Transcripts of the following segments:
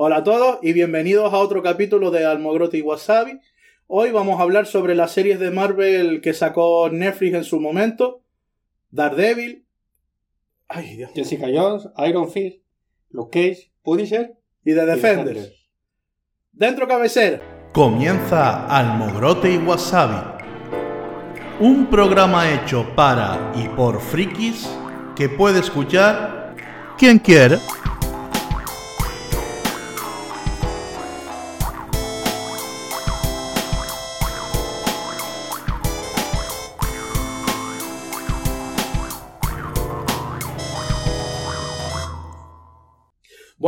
Hola a todos y bienvenidos a otro capítulo de Almogrote y Wasabi. Hoy vamos a hablar sobre las series de Marvel que sacó Netflix en su momento. Daredevil. Ay, Dios. Jessica Jones, Iron Fist, Luke Cage, Punisher y The Defenders. Dentro cabecera. Comienza Almogrote y Wasabi. Un programa hecho para y por frikis que puede escuchar quien quiera.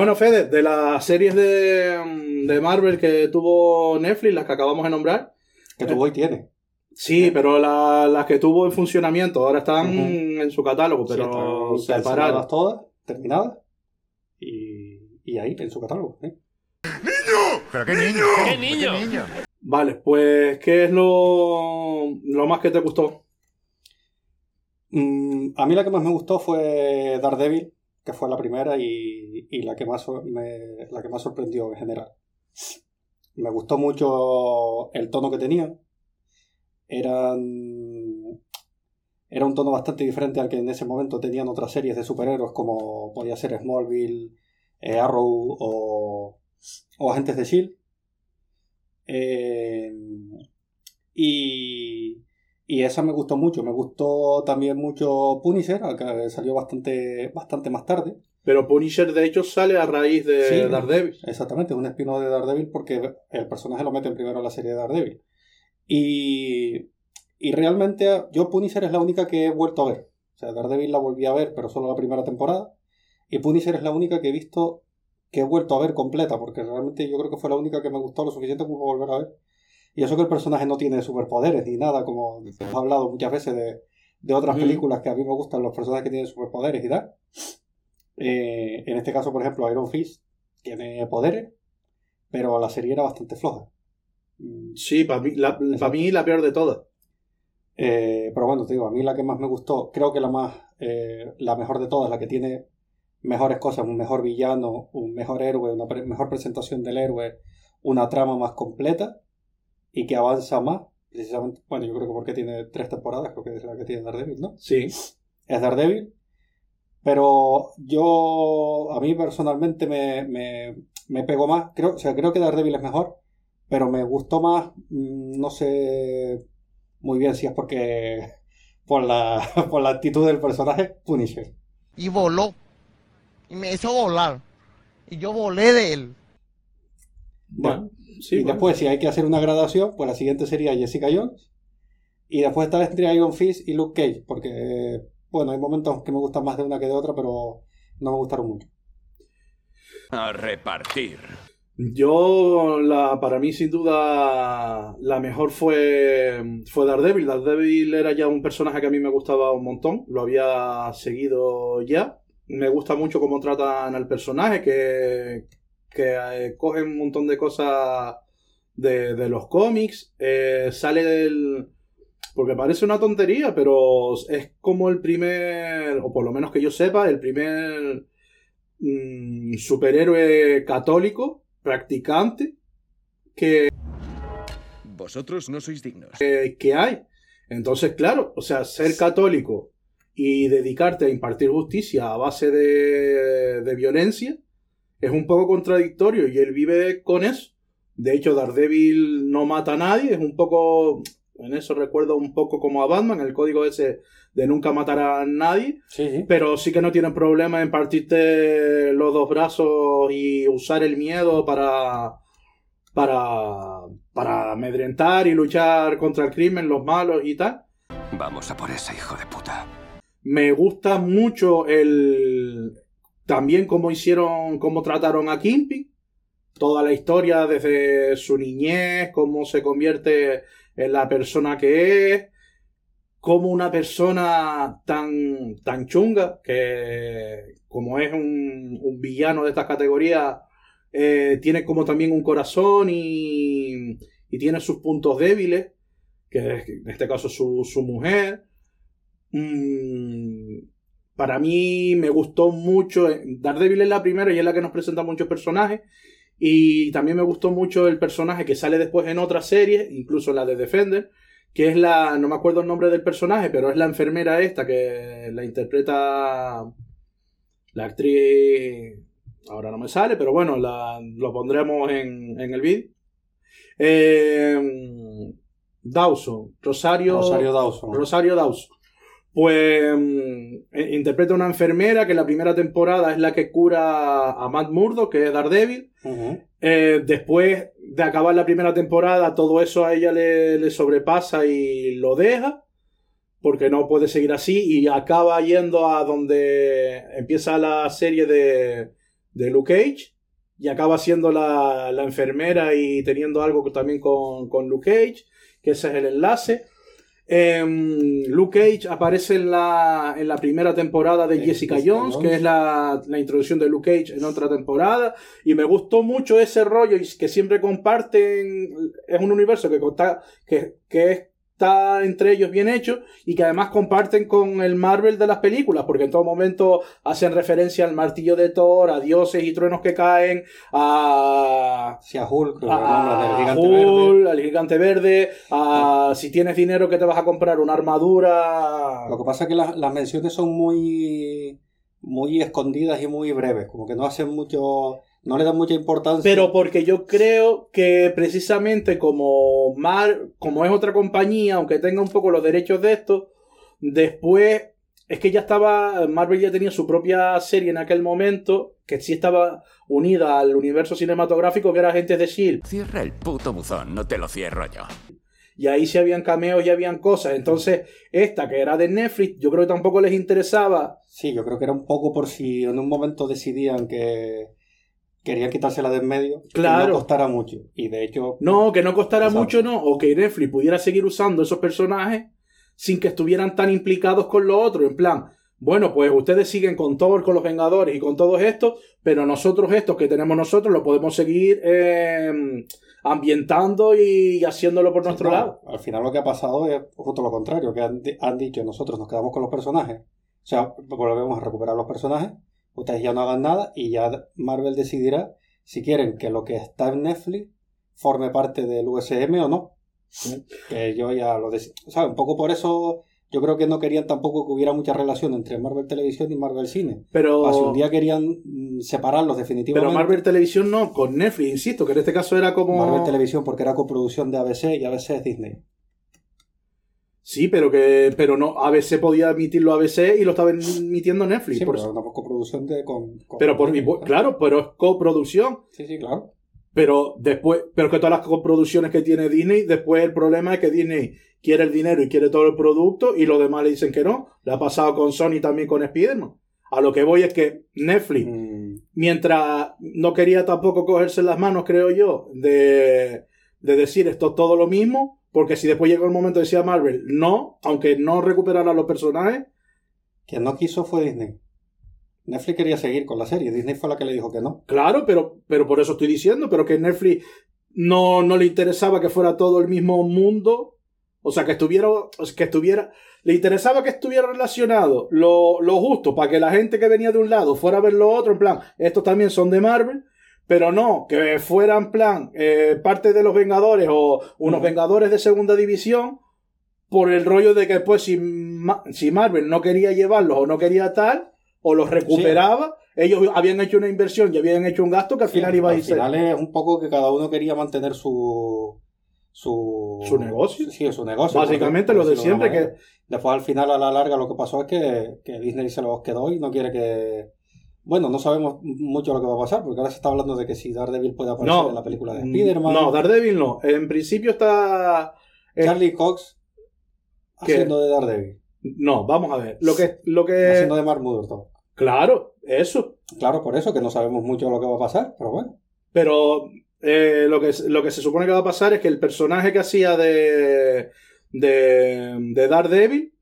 Bueno, Fede, de las series de, Marvel que tuvo Netflix, las que acabamos de nombrar. Que tuvo y tiene. Sí, pero las que tuvo en funcionamiento ahora están en su catálogo, pero separadas. todas, terminadas. Y, ahí, en su catálogo. ¿eh? ¡Niño! ¿Pero qué niño? ¿Qué niño? ¿Qué niño? Vale, pues, ¿qué es lo, lo más que te gustó? Mm, a mí la que más me gustó fue Daredevil que fue la primera y, la, que más me, la que más sorprendió en general. Me gustó mucho el tono que tenía. Eran, era un tono bastante diferente al que en ese momento tenían otras series de superhéroes como podía ser Smallville, eh, Arrow o, o Agentes de Shield. Eh, y, y esa me gustó mucho. Me gustó también mucho Punisher, que salió bastante, bastante más tarde. Pero Punisher, de hecho, sale a raíz de Daredevil. Exactamente, es un espino de Daredevil porque el personaje lo meten primero en la serie de Daredevil. Y, y realmente yo Punisher es la única que he vuelto a ver. O sea, Daredevil la volví a ver, pero solo la primera temporada. Y Punisher es la única que he visto que he vuelto a ver completa, porque realmente yo creo que fue la única que me gustó lo suficiente como volver a ver. Y eso que el personaje no tiene superpoderes ni nada, como hemos hablado muchas veces de, otras películas que a mí me gustan los personajes que tienen superpoderes y tal. Eh, en este caso, por ejemplo, Iron Fist tiene poderes, pero la serie era bastante floja. Mm, sí, para mí la, mí la peor de todas. Eh, pero bueno, te digo, a mí la que más me gustó, creo que la más, eh, la mejor de todas, la que tiene mejores cosas, un mejor villano, un mejor héroe, una mejor presentación del héroe, una trama más completa, y que avanza más, precisamente, bueno, yo creo que porque tiene tres temporadas, creo que es la que tiene Daredevil, ¿no? Sí. Es Daredevil. Pero yo, a mí personalmente me, me, me pegó más, creo, o sea, creo que Daredevil es mejor, pero me gustó más, mm, no sé muy bien si es porque por la, por la actitud del personaje, Punisher. Y voló. Y me hizo volar. Y yo volé de él. Bueno, y después, si hay que hacer una gradación, pues la siguiente sería Jessica Jones. Y después está entre Iron Fist y Luke Cage, porque, bueno, hay momentos que me gustan más de una que de otra, pero no me gustaron mucho. A repartir. Yo, la, para mí, sin duda, la mejor fue, fue Daredevil. Daredevil era ya un personaje que a mí me gustaba un montón. Lo había seguido ya. Me gusta mucho cómo tratan al personaje, que, que eh, cogen un montón de cosas de, los cómics. Eh, sale del. Porque parece una tontería, pero es como el primer, o por lo menos que yo sepa, el primer mm, superhéroe católico, practicante, que. Vosotros no sois dignos. que hay. Entonces, claro, o sea, ser católico y dedicarte a impartir justicia a base de, de violencia, es un poco contradictorio y él vive con eso. De hecho, Daredevil no mata a nadie, es un poco, en eso recuerdo un poco como a Batman, el código ese de nunca matar a nadie, pero sí que no tiene problema en partirte los dos brazos y usar el miedo para, para, para amedrentar y luchar contra el crimen, los malos y tal. Vamos a por ese hijo de puta. Me gusta mucho el, también cómo hicieron, cómo trataron a Kimpy, toda la historia desde su niñez, cómo se convierte en la persona que es, cómo una persona tan, tan chunga, que como es un, villano de esta categoría, eh, tiene como también un corazón y, y, tiene sus puntos débiles, que en este caso su, su mujer. Mm, para mí me gustó mucho. Eh, Daredevil es la primera y es la que nos presenta muchos personajes. Y también me gustó mucho el personaje que sale después en otras series, incluso la de Defender, que es la, no me acuerdo el nombre del personaje, pero es la enfermera esta que la interpreta la actriz, ahora no me sale, pero bueno, la, lo pondremos en, en el vídeo. Eh, Dawson, Rosario, Rosario Dawson. Rosario Dawson. Pues mm, eh, interpreta una enfermera que en la primera temporada es la que cura a Matt Murdock, que es Daredevil. Eh, después de acabar la primera temporada, todo eso a ella le, le sobrepasa y lo deja, porque no puede seguir así, y acaba yendo a donde empieza la serie de, de Luke Cage, y acaba siendo la, la enfermera y teniendo algo también con, con Luke Cage, que ese es el enlace. Em, Luke Cage aparece en la, en la primera temporada de De Jessica, Jessica Jones, Jones. que es la, la introducción de Luke Cage en otra temporada. Y me gustó mucho ese rollo y que siempre comparten. Es un universo que, conta- que, que está entre ellos bien hecho y que además comparten con el Marvel de las películas, porque en todo momento hacen referencia al martillo de Thor, a dioses y truenos que caen, a. Sí, a Hulk, a- a gigante verde. Al gigante verde, a si tienes dinero que te vas a comprar una armadura. Lo que pasa es que las, las menciones son muy, muy escondidas y muy breves, como que no hacen mucho, no le dan mucha importancia. Pero porque yo creo que precisamente como Mar, como es otra compañía, aunque tenga un poco los derechos de esto, después es que ya estaba, Marvel ya tenía su propia serie en aquel momento, que sí estaba unida al universo cinematográfico, que era Agentes de Shield, Cierra el puto buzón, no te lo cierro yo. y ahí sí habían cameos y habían cosas. Entonces, esta que era de Netflix, yo creo que tampoco les interesaba. Sí, yo creo que era un poco por si en un momento decidían que querían quitársela de en medio, que Claro. no costara mucho. Y de hecho, No, que no costara Exacto. mucho, no, o que Netflix pudiera seguir usando esos personajes sin que estuvieran tan implicados con lo otro, en plan, bueno, pues ustedes siguen con Thor, con los Vengadores y con todos estos, pero nosotros estos que tenemos nosotros lo podemos seguir eh, ambientando y haciéndolo por nuestro lado. al final lo que ha pasado es justo lo contrario, que han, han dicho nosotros nos quedamos con los personajes, o sea, volvemos a recuperar los personajes, ustedes ya no hagan nada y ya Marvel decidirá si quieren que lo que está en Netflix forme parte del USM o no. Que yo ya lo decía. O sea, un poco por eso yo creo que no querían tampoco que hubiera mucha relación entre Marvel Televisión y Marvel Cine. Pero, si un día querían mm, separarlos definitivamente. pero Marvel Televisión no, con Netflix, insisto, que en este caso era como... Marvel Televisión porque era coproducción de ABC y ABC es Disney. Sí, pero que pero no, ABC podía emitirlo ABC y lo estaba emitiendo Netflix. Sí, por pero una coproducción de con, con- Pero por mi, claro, pero es coproducción. Sí, sí, claro. Pero después, pero que todas las coproducciones que tiene Disney, después el problema es que Disney quiere el dinero y quiere todo el producto y los demás le dicen que no. Le ha pasado con Sony también con Spider-Man. A lo que voy es que Netflix, Mm, mientras no quería tampoco cogerse las manos, creo yo, de, de decir esto es todo lo mismo, porque si después llegó el momento de decir a Marvel, no, aunque no recuperara los personajes, quien no quiso fue Disney. Netflix quería seguir con la serie. Disney fue la que le dijo que no. Claro, pero, pero por eso estoy diciendo, pero que Netflix no, no le interesaba que fuera todo el mismo mundo. O sea, que estuviera, que estuviera, le interesaba que estuviera relacionado lo, lo justo para que la gente que venía de un lado fuera a ver lo otro, en plan, estos también son de Marvel, pero no, que fuera en plan eh, parte de los Vengadores o unos. Vengadores de segunda división, por el rollo de que después si, Ma- si Marvel no quería llevarlos o no quería tal, o los recuperaba, ellos habían hecho una inversión y habían hecho un gasto que al final Sí, iba a al irse. final es un poco que cada uno quería mantener su. Su, Su negocio. Sí, su negocio. Básicamente por lo de siempre, que Después al final, a la larga, lo que pasó es que, que Disney se los quedó y no quiere que. Bueno, no sabemos mucho lo que va a pasar, porque ahora se está hablando de que si Daredevil puede aparecer no, en la película de Spider-Man. no, Daredevil no. En principio está. eh, Charlie Cox ¿Qué? haciendo de Daredevil. No, vamos a ver. Lo que, lo que, Haciendo de Mark Murdock. claro, eso. Claro, por eso que no sabemos mucho lo que va a pasar, pero bueno. Pero eh, lo, que, lo que se supone que va a pasar es que el personaje que hacía de, de, de Daredevil,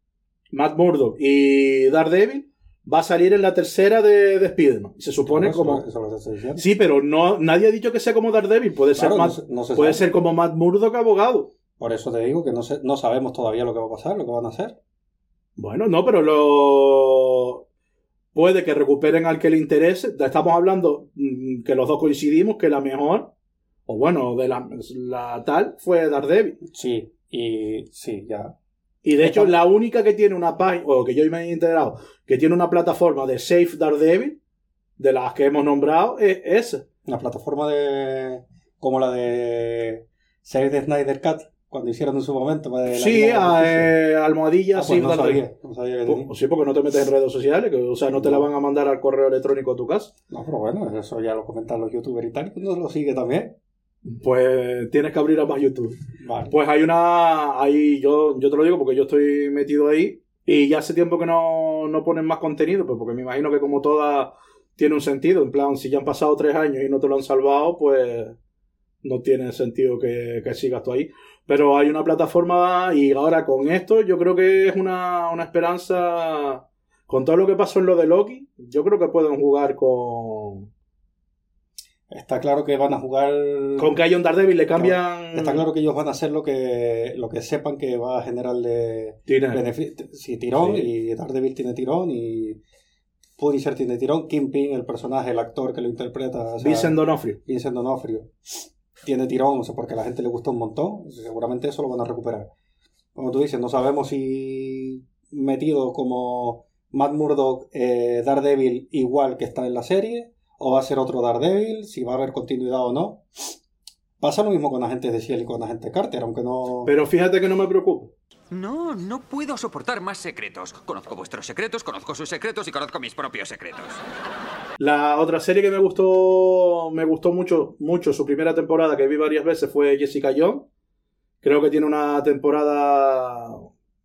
Matt Murdock y Daredevil, va a salir en la tercera de, de Spider-Man. Se supone como. eso lo diciendo. Sí, pero no, nadie ha dicho que sea como Daredevil. Puede ser, no Matt- se- no se puede ser como Matt Murdock abogado. Por eso te digo que no, sé, no sabemos todavía lo que va a pasar, lo que van a hacer. Bueno, no, pero lo. puede que recuperen al que le interese. Estamos hablando mm, que los dos coincidimos que la mejor, o bueno, de la, la tal, fue Daredevil. Sí, y sí, ya. Y de hecho, la única que tiene una página, o que yo me he enterado, que tiene una plataforma de Safe Daredevil, de las que hemos nombrado, es esa. Una plataforma de. como la de. Save the Snyder Cut, cuando hicieron en su momento. pues, de Sí, de a, Justicia. eh, almohadilla Ah, pues Safe no sabía, no sabía que Pues, sí, porque no te metes en redes sociales, que, o sea, no te la van a mandar al correo electrónico a tu casa. No, pero bueno, eso ya lo comentan los youtubers y tal, y uno lo sigue también. Pues tienes que abrir a más YouTube. Vale. Pues hay una. Ahí yo, yo te lo digo porque yo estoy metido ahí. Y ya hace tiempo que no, no ponen más contenido, pues porque me imagino que como toda tiene un sentido. En plan, si ya han pasado tres años y no te lo han salvado, pues no tiene sentido que, que sigas tú ahí. Pero hay una plataforma y ahora con esto yo creo que es una, una esperanza. Con todo lo que pasó en lo de Loki, yo creo que pueden jugar con. Está claro que van a jugar. Con que haya un Daredevil, le cambian. Está claro que ellos van a hacer lo que, lo que sepan que va a generarle beneficio. Sí, tirón, Sí. y Daredevil tiene tirón, y Punisher tiene tirón, Kingpin, el personaje, el actor que lo interpreta, o sea, Vincent D'Onofrio. Vincent D'Onofrio, tiene tirón, o sea, porque a la gente le gusta un montón, seguramente eso lo van a recuperar. Como tú dices, no sabemos si metido como Matt Murdock, eh, Daredevil, igual que está en la serie, o va a ser otro Daredevil, si va a haber continuidad o no. Pasa lo mismo con agentes de Ciel y con agente Carter, aunque no... Pero fíjate que no me preocupa. No, no puedo soportar más secretos. Conozco vuestros secretos, conozco sus secretos y conozco mis propios secretos. La otra serie que me gustó, me gustó mucho, mucho su primera temporada, que vi varias veces, fue Jessica Jones. Creo que tiene una temporada,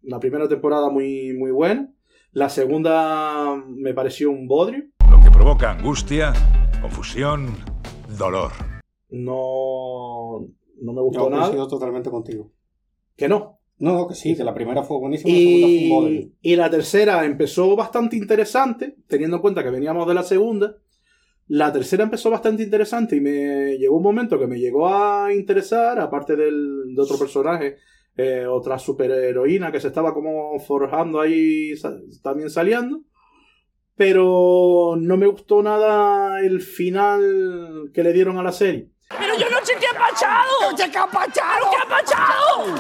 la primera temporada muy, muy buena. La segunda me pareció un bodrio. Provoca angustia, confusión, dolor. No, no me Yo gustó nada. coincido totalmente contigo. Que no. No, no, que sí, que la primera fue buenísima, la segunda fue un Y, y la tercera empezó bastante interesante, teniendo en cuenta que veníamos de la segunda. La tercera empezó bastante interesante y me llegó un momento que me llegó a interesar, aparte del, de otro personaje, eh, otra superheroína que se estaba como forjando ahí, sa- también saliendo. Pero no me gustó nada el final que le dieron a la serie. Pero yo no sé qué ha pasado. No sé qué ha pasado. ¿Qué ha pasado?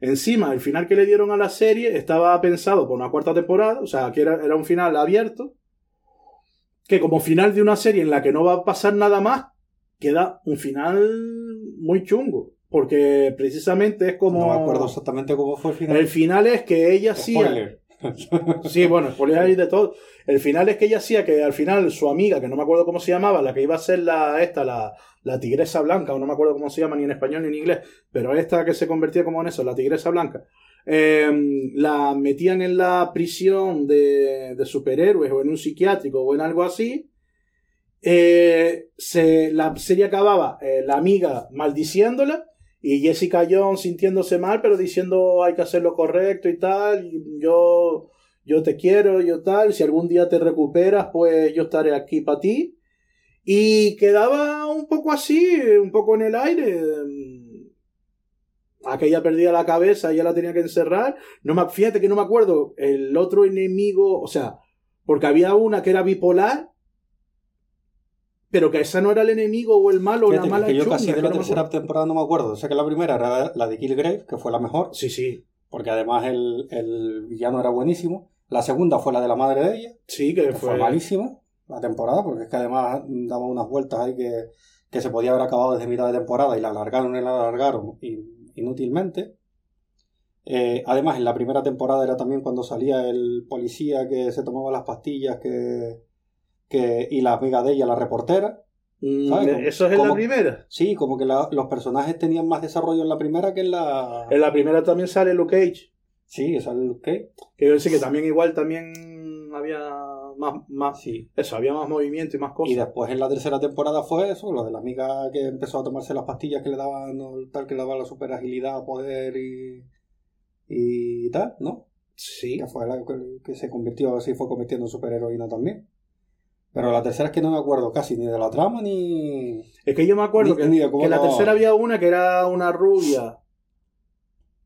Encima, el final que le dieron a la serie estaba pensado por una cuarta temporada, o sea, que era, era un final abierto, que como final de una serie en la que no va a pasar nada más, queda un final muy chungo, porque precisamente es como... No me acuerdo exactamente cómo fue el final. El final es que ella hacía... Sí, bueno, de todo. El final es que ella hacía que al final su amiga, que no me acuerdo cómo se llamaba, la que iba a ser la esta, la, la tigresa blanca, o no me acuerdo cómo se llama ni en español ni en inglés, pero esta que se convertía como en eso, la tigresa blanca, eh, la metían en la prisión de, de superhéroes o en un psiquiátrico o en algo así. Eh, se, la serie acababa eh, la amiga maldiciéndola y Jessica Jones sintiéndose mal, pero diciendo hay que hacer lo correcto y tal. y Yo, yo te quiero, yo tal. Si algún día te recuperas, pues yo estaré aquí para ti. Y quedaba un poco así, un poco en el aire. Aquella perdía la cabeza, ya la tenía que encerrar. No me, fíjate que no me acuerdo. El otro enemigo, o sea, porque había una que era bipolar. Pero que esa no era el enemigo o el malo o la mala que yo casi de la tercera temporada no me acuerdo. Sé que la primera era la de Killgrave, que fue la mejor, Sí, sí. porque además el, el villano era buenísimo. La segunda fue la de la madre de ella, Sí, que que fue, fue. malísima la temporada, porque es que además daba unas vueltas ahí que, que se podía haber acabado desde mitad de temporada y la alargaron y la alargaron in- inútilmente. Eh, además, en la primera temporada era también cuando salía el policía que se tomaba las pastillas que, que, y la amiga de ella, la reportera. Mm, ¿Sabes cómo- Eso es en la primera. Sí, como que la- los personajes tenían más desarrollo en la primera que en la... En la primera también sale Luke Cage. Sí, esa es el que... Yo sé que también igual también había más, más Sí. eso, había más movimiento y más Y cosas. después en la tercera temporada fue eso, lo de la amiga que empezó a tomarse las pastillas que le daban, tal que le daba la super agilidad, poder y, y tal, ¿no? Sí. Que fue la que, que se convirtió, así fue convirtiendo en superheroína también. Pero la tercera es que no me acuerdo casi ni de la trama ni... Es que yo me acuerdo Ni- que, ni de cómo que en la tercera había una que era una rubia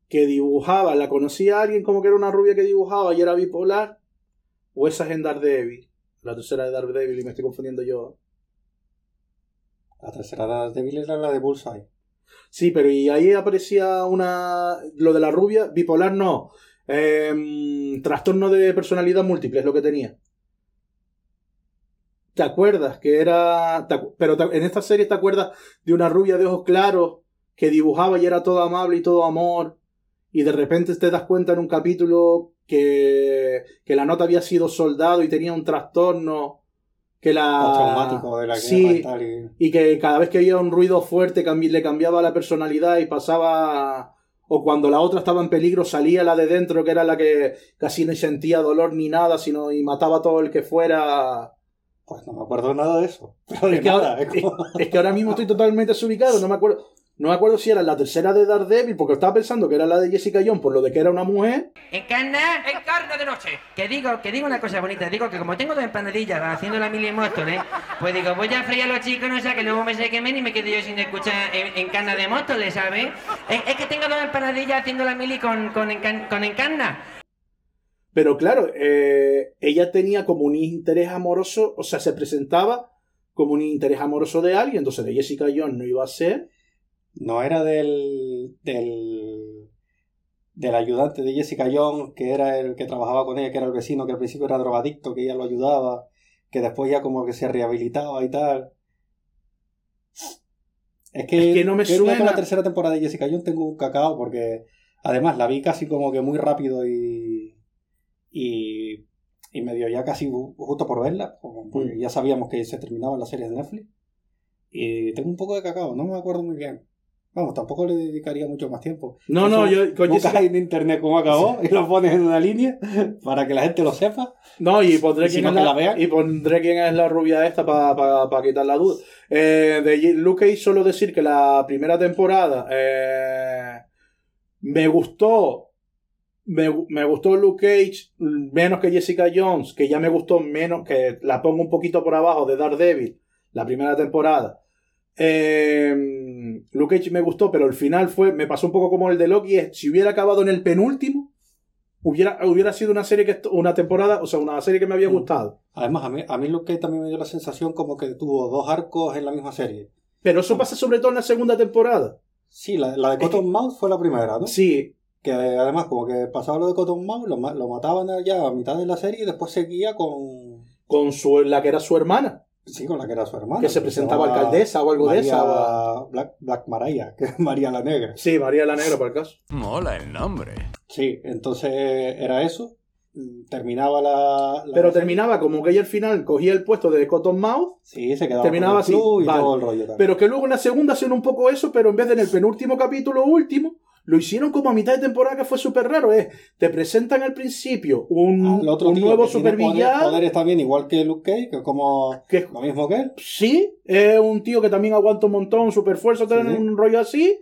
que dibujaba, la conocía alguien como que era una rubia que dibujaba y era bipolar. O esa es en Daredevil. La tercera de Daredevil y me estoy confundiendo yo. La tercera de Daredevil era la de Bullseye. Sí, pero y ahí aparecía una. Lo de la rubia, bipolar no. Em, trastorno de personalidad múltiple es lo que tenía. ¿Te acuerdas que era. te pero te- en esta serie te acuerdas de una rubia de ojos claros que dibujaba y era todo amable y todo amor. Y de repente te das cuenta en un capítulo que, que la nota había sido soldado y tenía un trastorno. Que la. traumático de la guerra Sí, y que cada vez que había un ruido fuerte cambi- le cambiaba la personalidad y pasaba o cuando la otra estaba en peligro salía la de dentro que era la que casi ni sentía dolor ni nada sino y mataba a todo el que fuera Pues no me acuerdo nada de eso. Pero de es que, nada, ahora, es como- es que ahora mismo estoy totalmente desubicado no me acuerdo no me acuerdo si era la tercera de Daredevil porque estaba pensando que era la de Jessica Jones por lo de que era una mujer Encarna, encarna de noche. Que digo, que digo una cosa bonita, digo que como tengo dos empanadillas haciendo la mili en Móstoles, pues digo, voy a freír a los chicos, no sea que luego me se quemen y me quede yo sin escuchar en, encarna de Móstoles, ¿sabes? Es, es que tengo dos empanadillas haciendo la mili con, con, encan- con encarna. Pero claro eh, ella tenía como un interés amoroso o sea se presentaba como un interés amoroso de alguien entonces de Jessica Jones no iba a ser No era del, del. del ayudante de Jessica Jones, que era el que trabajaba con ella, que era el vecino, que al principio era drogadicto, que ella lo ayudaba, que después ya como que se rehabilitaba y tal. Es que, Es que no me que suena. con la tercera temporada de Jessica Jones tengo un cacao porque además la vi casi como que muy rápido y. y. y medio ya casi ju- justo por verla, porque Mm. ya sabíamos que se terminaban las series de Netflix. Y tengo un poco de cacao, no me acuerdo muy bien. Vamos, tampoco le dedicaría mucho más tiempo. No, Eso, no, yo con buscas en internet cómo acabó y lo pones en una línea para que la gente lo sepa. No, y pondré, Y si quién no, es la, la y pondré quién es la rubia esta para quitar la duda. Eh, de Luke Cage solo decir que la primera temporada eh, me gustó. Me, me gustó Luke Cage menos que Jessica Jones, que ya me gustó menos, que la pongo un poquito por abajo de Daredevil, la primera temporada. Eh, Luke Cage me gustó, pero el final fue, me pasó un poco como el de Loki, es, si hubiera acabado en el penúltimo, hubiera, hubiera sido una serie que, una temporada, o sea, una serie que me había Mm. gustado. Además, a mí, a mí Luke Cage también me dio la sensación como que tuvo dos arcos en la misma serie. Pero eso pasa sobre todo en la segunda temporada. Sí, la, la de Es que- Cottonmouth fue la primera, ¿no? Sí, Que además, como que pasaba lo de Cottonmouth, lo, lo mataban ya a mitad de la serie y después seguía con. con su, la que era su hermana, Sí, con la que era su hermana. que se presentaba alcaldesa o algo de esa. o- Black, Black Mariah, que es María la Negra. Sí, María la Negra, por el caso. Mola el nombre. Sí, entonces era eso. Terminaba la. la Pero serie. terminaba como que ella al final cogía el puesto de Cottonmouth, Sí, se quedaba terminaba con el club así, y vale. todo el rollo. también. pero que luego en la segunda hacían un poco eso, pero en vez de en el penúltimo capítulo último, lo hicieron como a mitad de temporada que fue súper raro. Es, te presentan al principio un, el otro un tío nuevo tiene poder- supervillano. Poderes también, igual que Luke Cage, que es como Que lo mismo que él. Sí, es un tío que también aguanta un montón, super fuerza, Sí. un rollo así.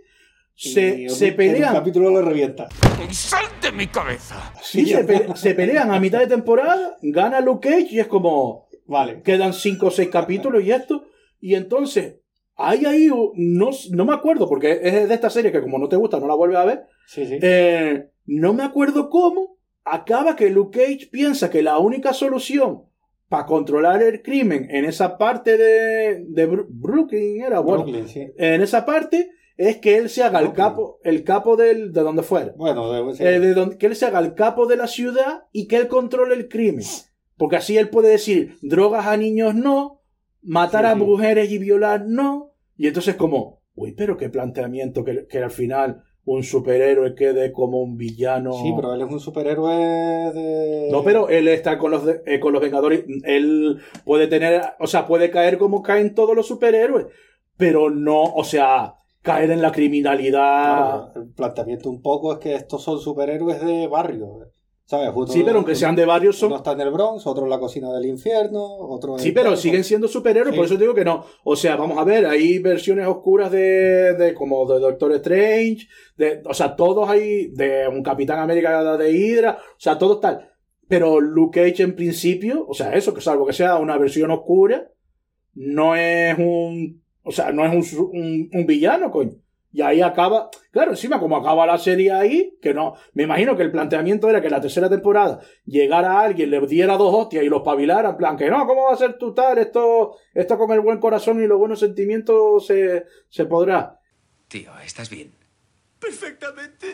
Se, se pelean. capítulo lo revienta. ¡Y sal de mi cabeza! Sí, se, pe- se pelean a mitad de temporada, gana Luke Cage y es como, Vale. quedan 5 o 6 capítulos y esto. Y entonces, hay ahí, no, no me acuerdo, porque es de esta serie que como no te gusta no la vuelves a ver. Sí, sí. Eh, no me acuerdo cómo acaba que Luke Cage piensa que la única solución para controlar el crimen en esa parte de, de Brooklyn era, bueno, Brooklyn, sí. en esa parte es que él se haga el capo, el capo del, de donde fuera. Bueno, de- sí. Eh, de donde, que él se haga el capo de la ciudad y que él controle el crimen. Porque así él puede decir, drogas a niños no, matar Sí, a sí. mujeres y violar no. Y entonces como, uy, pero qué planteamiento que, que al final un superhéroe quede como un villano. Sí, pero él es un superhéroe de. No, pero él está con los, de- eh, con los Vengadores. Él puede tener, o sea, puede caer como caen todos los superhéroes. Pero no, o sea, caer en la criminalidad. Claro, el planteamiento un poco es que estos son superhéroes de barrio. ¿Sabes? Uno- sí, pero aunque sean de varios son, Uno está en el Bronx, otro en la cocina del infierno, otro en Sí, pero siguen siendo superhéroes, Sí. por eso digo que no. O sea, vamos a ver, hay versiones oscuras de, de como de Doctor Strange, de, o sea, todos hay, de un Capitán América de Hydra, o sea, todos tal. Pero Luke Cage en principio, o sea, eso, que salvo que sea una versión oscura, no es un, o sea, no es un, un villano, coño. Y ahí acaba, claro, encima como acaba la serie ahí, que no, me imagino que el planteamiento era que la tercera temporada llegara alguien, le diera dos hostias y los pavilara, en plan, que no, ¿cómo va a ser tú tal? Esto, esto con el buen corazón y los buenos sentimientos se, se podrá. Tío, ¿estás bien? Perfectamente.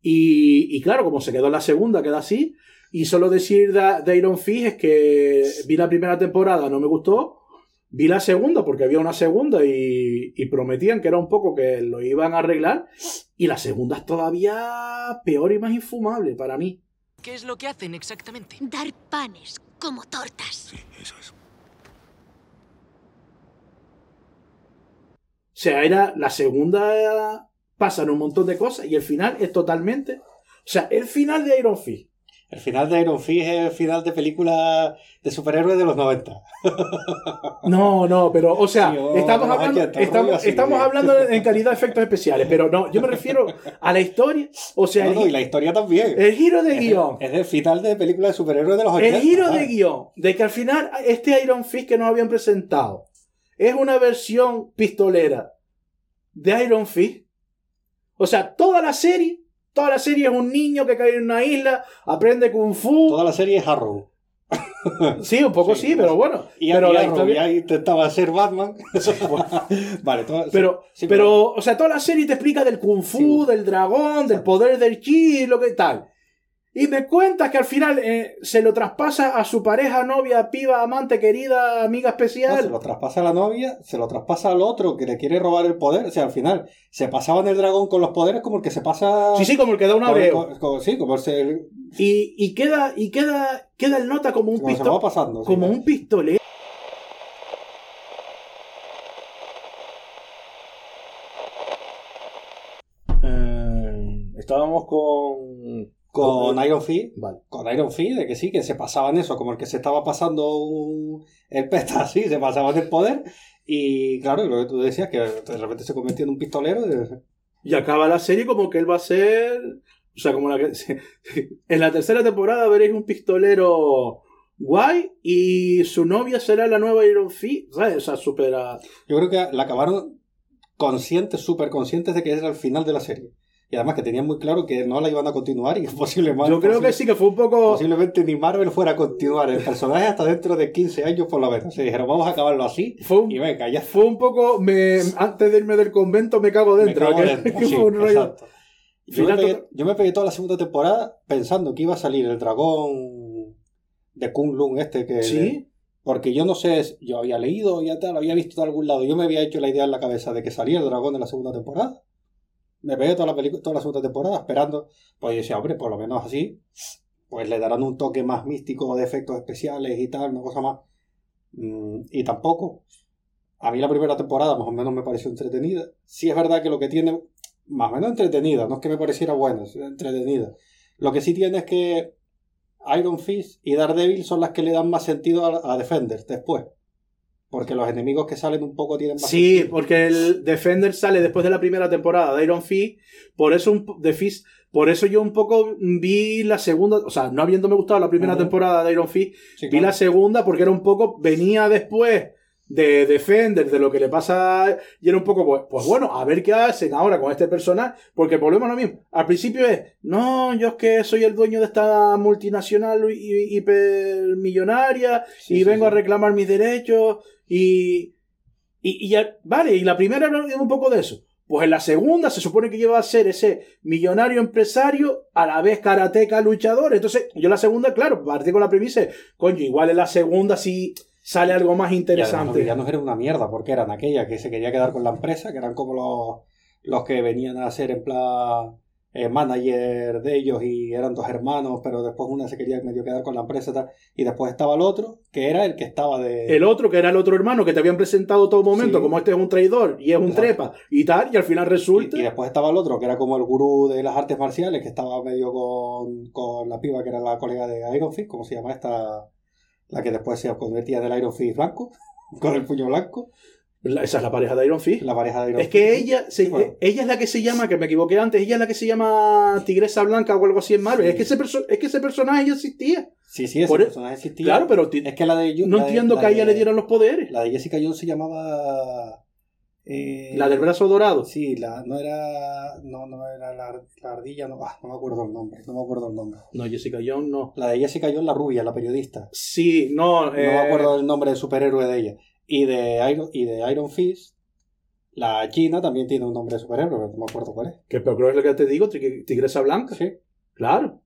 Y, y claro, como se quedó en la segunda, queda así. Y solo decir de, de Iron Fist es que vi la primera temporada, no me gustó. Vi la segunda porque había una segunda y, y prometían que era un poco que lo iban a arreglar. Y la segunda es todavía peor y más infumable para mí. ¿Qué es lo que hacen exactamente? Dar panes como tortas. Sí, eso es. O sea, era la segunda pasan un montón de cosas y el final es totalmente. O sea, el final de Iron Fist. El final de Iron Fist es el final de película de superhéroes de los 90. No, no, pero, o sea, Sí, o estamos, hablando, 80, estamos, hablando en calidad de efectos especiales, pero no, yo me refiero a la historia. O sea, No, el, no, y la historia también. el giro de Es guion. Es del final de película de superhéroes de los 80. El giro de guion de que al final este Iron Fist que nos habían presentado es una versión pistolera de Iron Fist. O sea, toda la serie, toda la serie es un niño que cae en una isla, aprende kung fu. Toda la serie es Arrow. Sí, un poco sí, pero bueno. Y, pero y la Arrow historia- ya intentaba ser Batman. vale, toda- Pero, sí, pero, o sea, toda la serie te explica del kung fu, Sí. del dragón, del poder del chi, lo que tal. Y me cuentas que al final eh, se lo traspasa a su pareja, novia, piba, amante, querida, amiga No, se especial. lo traspasa a la novia, se lo traspasa al otro que le quiere robar el poder. O sea, al final se pasaban el dragón con los poderes como el que se pasa. Sí, sí, como el que da un con- abreo. con- con- sí, como, se, Y, y queda, y queda, queda el nota como un como se lo va pistol, pasando. sí. como un pistolero. Eh, estábamos con. Con Iron Fist. Vale. Con Iron Fist, de que sí, que se pasaban eso, como el que se estaba pasando un- el peta así, se pasaban el poder. Y claro, lo que tú decías, que de repente se convirtió en un pistolero. y- Y acaba la serie como que él va a ser. O sea, como la que. En la tercera temporada veréis un pistolero guay y su novia será la nueva Iron Fist. ¿Sabes? O sea, súper. ah, Yo creo que la acabaron conscientes, súper conscientes de que era el final de la serie. Y además que tenían muy claro que no la iban a continuar y que posiblemente, Yo creo que sí, que fue un poco. posiblemente ni Marvel fuera a continuar el personaje hasta dentro de 15 años por lo menos. Se dijeron, vamos a acabarlo así Fue un, y venga, ya fue un poco. Me, antes de irme del convento me cago me dentro. cago que- dentro. que Sí, exacto. Yo me, pegué, total- yo me pegué toda la segunda temporada pensando que iba a salir el dragón de Kung Lun este que... Sí. Porque yo no sé, yo había leído, ya tal, había visto de algún lado. Yo me había hecho la idea en la cabeza de que salía el dragón de la segunda temporada. Me pegué toda la, pelicu- toda la segunda temporada esperando. Pues yo decía, hombre, por lo menos así, pues le darán un toque más místico de efectos especiales y tal, una cosa más. Mm, y tampoco. A mí la primera temporada más o menos me pareció entretenida. Sí es verdad que lo que tiene, más o menos entretenida, no es que me pareciera buena, es entretenida. Lo que sí tiene es que Iron Fist y Daredevil son las que le dan más sentido a, a Defender después. Porque los enemigos que salen un poco tienen más Sí, sentido. porque el Defender sale después de la primera temporada de Iron Fist. Por eso, un, de Fist, por eso yo un poco vi la segunda. O sea, no habiéndome gustado la primera temporada de Iron Fist, Sí, vi claro. la segunda porque era un poco. Venía después de Defender, de lo que le pasa. Y era un poco, pues, pues bueno, a ver qué hacen ahora con este personaje. Porque el problema es lo mismo. Al principio es, no, yo es que soy el dueño de esta multinacional hi- hipermillonaria Sí, y sí, vengo sí. a reclamar mis derechos y, y, y ya, vale, y la primera era un poco de eso. Pues en la segunda se supone que lleva a ser ese millonario empresario, a la vez karateca luchador. Entonces, yo la segunda, claro, partí con la premisa, coño, igual en la segunda sí sale algo más los interesante. villanos eran una mierda, porque eran aquellas que se quería quedar con la empresa, que eran como los, los que venían a ser en plan eh, manager de ellos y eran dos hermanos, pero después una se quería medio quedar con la empresa y tal. Y después estaba el otro, que era el que estaba de... El otro, que era el otro hermano que te habían presentado todo momento, Sí. como este es un traidor y es un Exacto. trepa y tal, y al final resulta. Y, y después estaba el otro, que era como el gurú de las artes marciales, que estaba medio con, con la piba que era la colega de Iron Fist, ¿cómo se llama esta? La que después se convertía en el Iron Fist blanco, con el puño blanco, La- Esa es la pareja de Iron Fist. la pareja de Iron Es que ella, se- Bueno. ella es la que se llama, que me equivoqué antes, ella es la que se llama Tigresa Blanca o algo así en Marvel. Sí. Es, que ese perso- es que ese personaje ya existía. Sí, sí, ese Por e- personaje existía. Claro, pero Es que la de... no la de- entiendo que a ella de- le dieran los poderes. La de Jessica Jones se llamaba Eh, La del brazo dorado. Sí, la, no era. No, no era la, la ardilla, no, ah, no me acuerdo el nombre. No me acuerdo el nombre. No, Jessica Jones no. La de Jessica Jones, la rubia, la periodista. Sí, no. No me eh, acuerdo el nombre del superhéroe de ella. Y de Iron, y de Iron Fist, la china también tiene un nombre de superhéroe, pero no me acuerdo cuál es. Que pero creo que es lo que te digo, tig- Tigresa Blanca. Sí. Claro.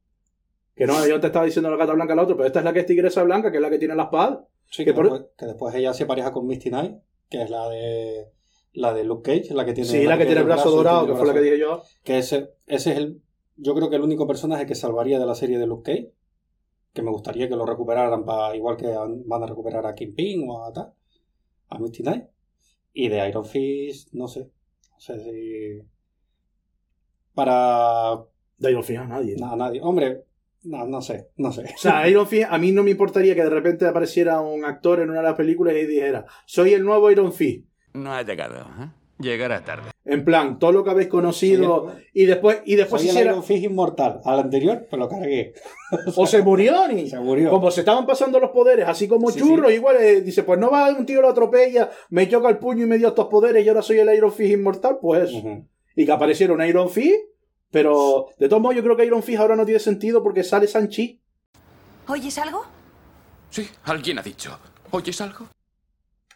Que no, yo te estaba diciendo la gata blanca la otra, pero esta es la que es Tigresa Blanca, que es la que tiene la espada. Sí, Que que, por- después, que después ella se pareja con Misty Knight, que es la de. La de Luke Cage, la que tiene. Sí, la que tiene el brazo dorado, que fue la que dije yo. Que ese, ese es el. Yo creo que el único personaje que salvaría de la serie de Luke Cage. Que me gustaría que lo recuperaran para. Igual que van a recuperar a Kingpin o a tal. A Misty Knight. Y de Iron Fist, no sé. No sé si. Para. De Iron Fist a nadie. No, nadie. Hombre, no, no sé, no sé. O sea, Iron Fist, a mí no me importaría que de repente apareciera un actor en una de las películas y dijera, soy el nuevo Iron Fist. No ha llegado, ¿eh? Llegará tarde. En plan, todo lo que habéis conocido y después, y después Soy el hiciera... Iron Fist inmortal. Al anterior, pues lo cargué. O se murió ni. Se murió. Como se estaban pasando los poderes, así como Sí, churros, igual eh, dice, pues no va un tío lo atropella, me choca el puño y me dio estos poderes y ahora soy el Iron Fist inmortal, pues eso. Y que apareciera un Iron Fist, pero de todos modos yo creo que Iron Fist ahora no tiene sentido porque sale Sanchi. ¿Oyes algo? Sí, alguien ha dicho. ¿Oyes algo?